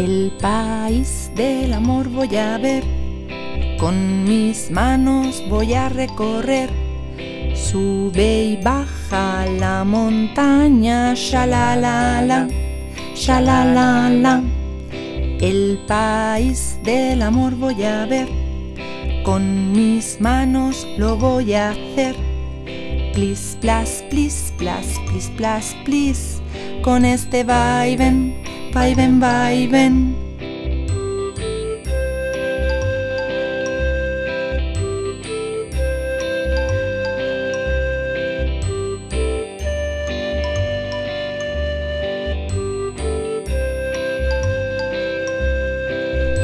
El país del amor voy a ver, con mis manos voy a recorrer. Sube y baja la montaña, shalalala, shalalala. El país del amor voy a ver, con mis manos lo voy a hacer. Plis, plas, plis, plas, plis, plas, plis, con este vaivén Vaivén, vaivén.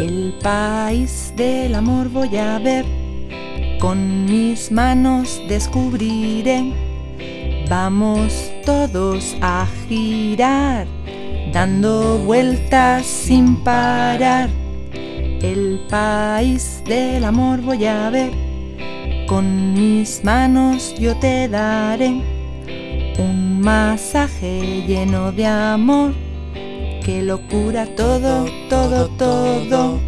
El país del amor voy a ver, con mis manos descubriré. Vamos todos a girar dando vueltas sin parar. El país del amor voy a ver, con mis manos yo te daré un masaje lleno de amor que lo cura todo, todo, todo.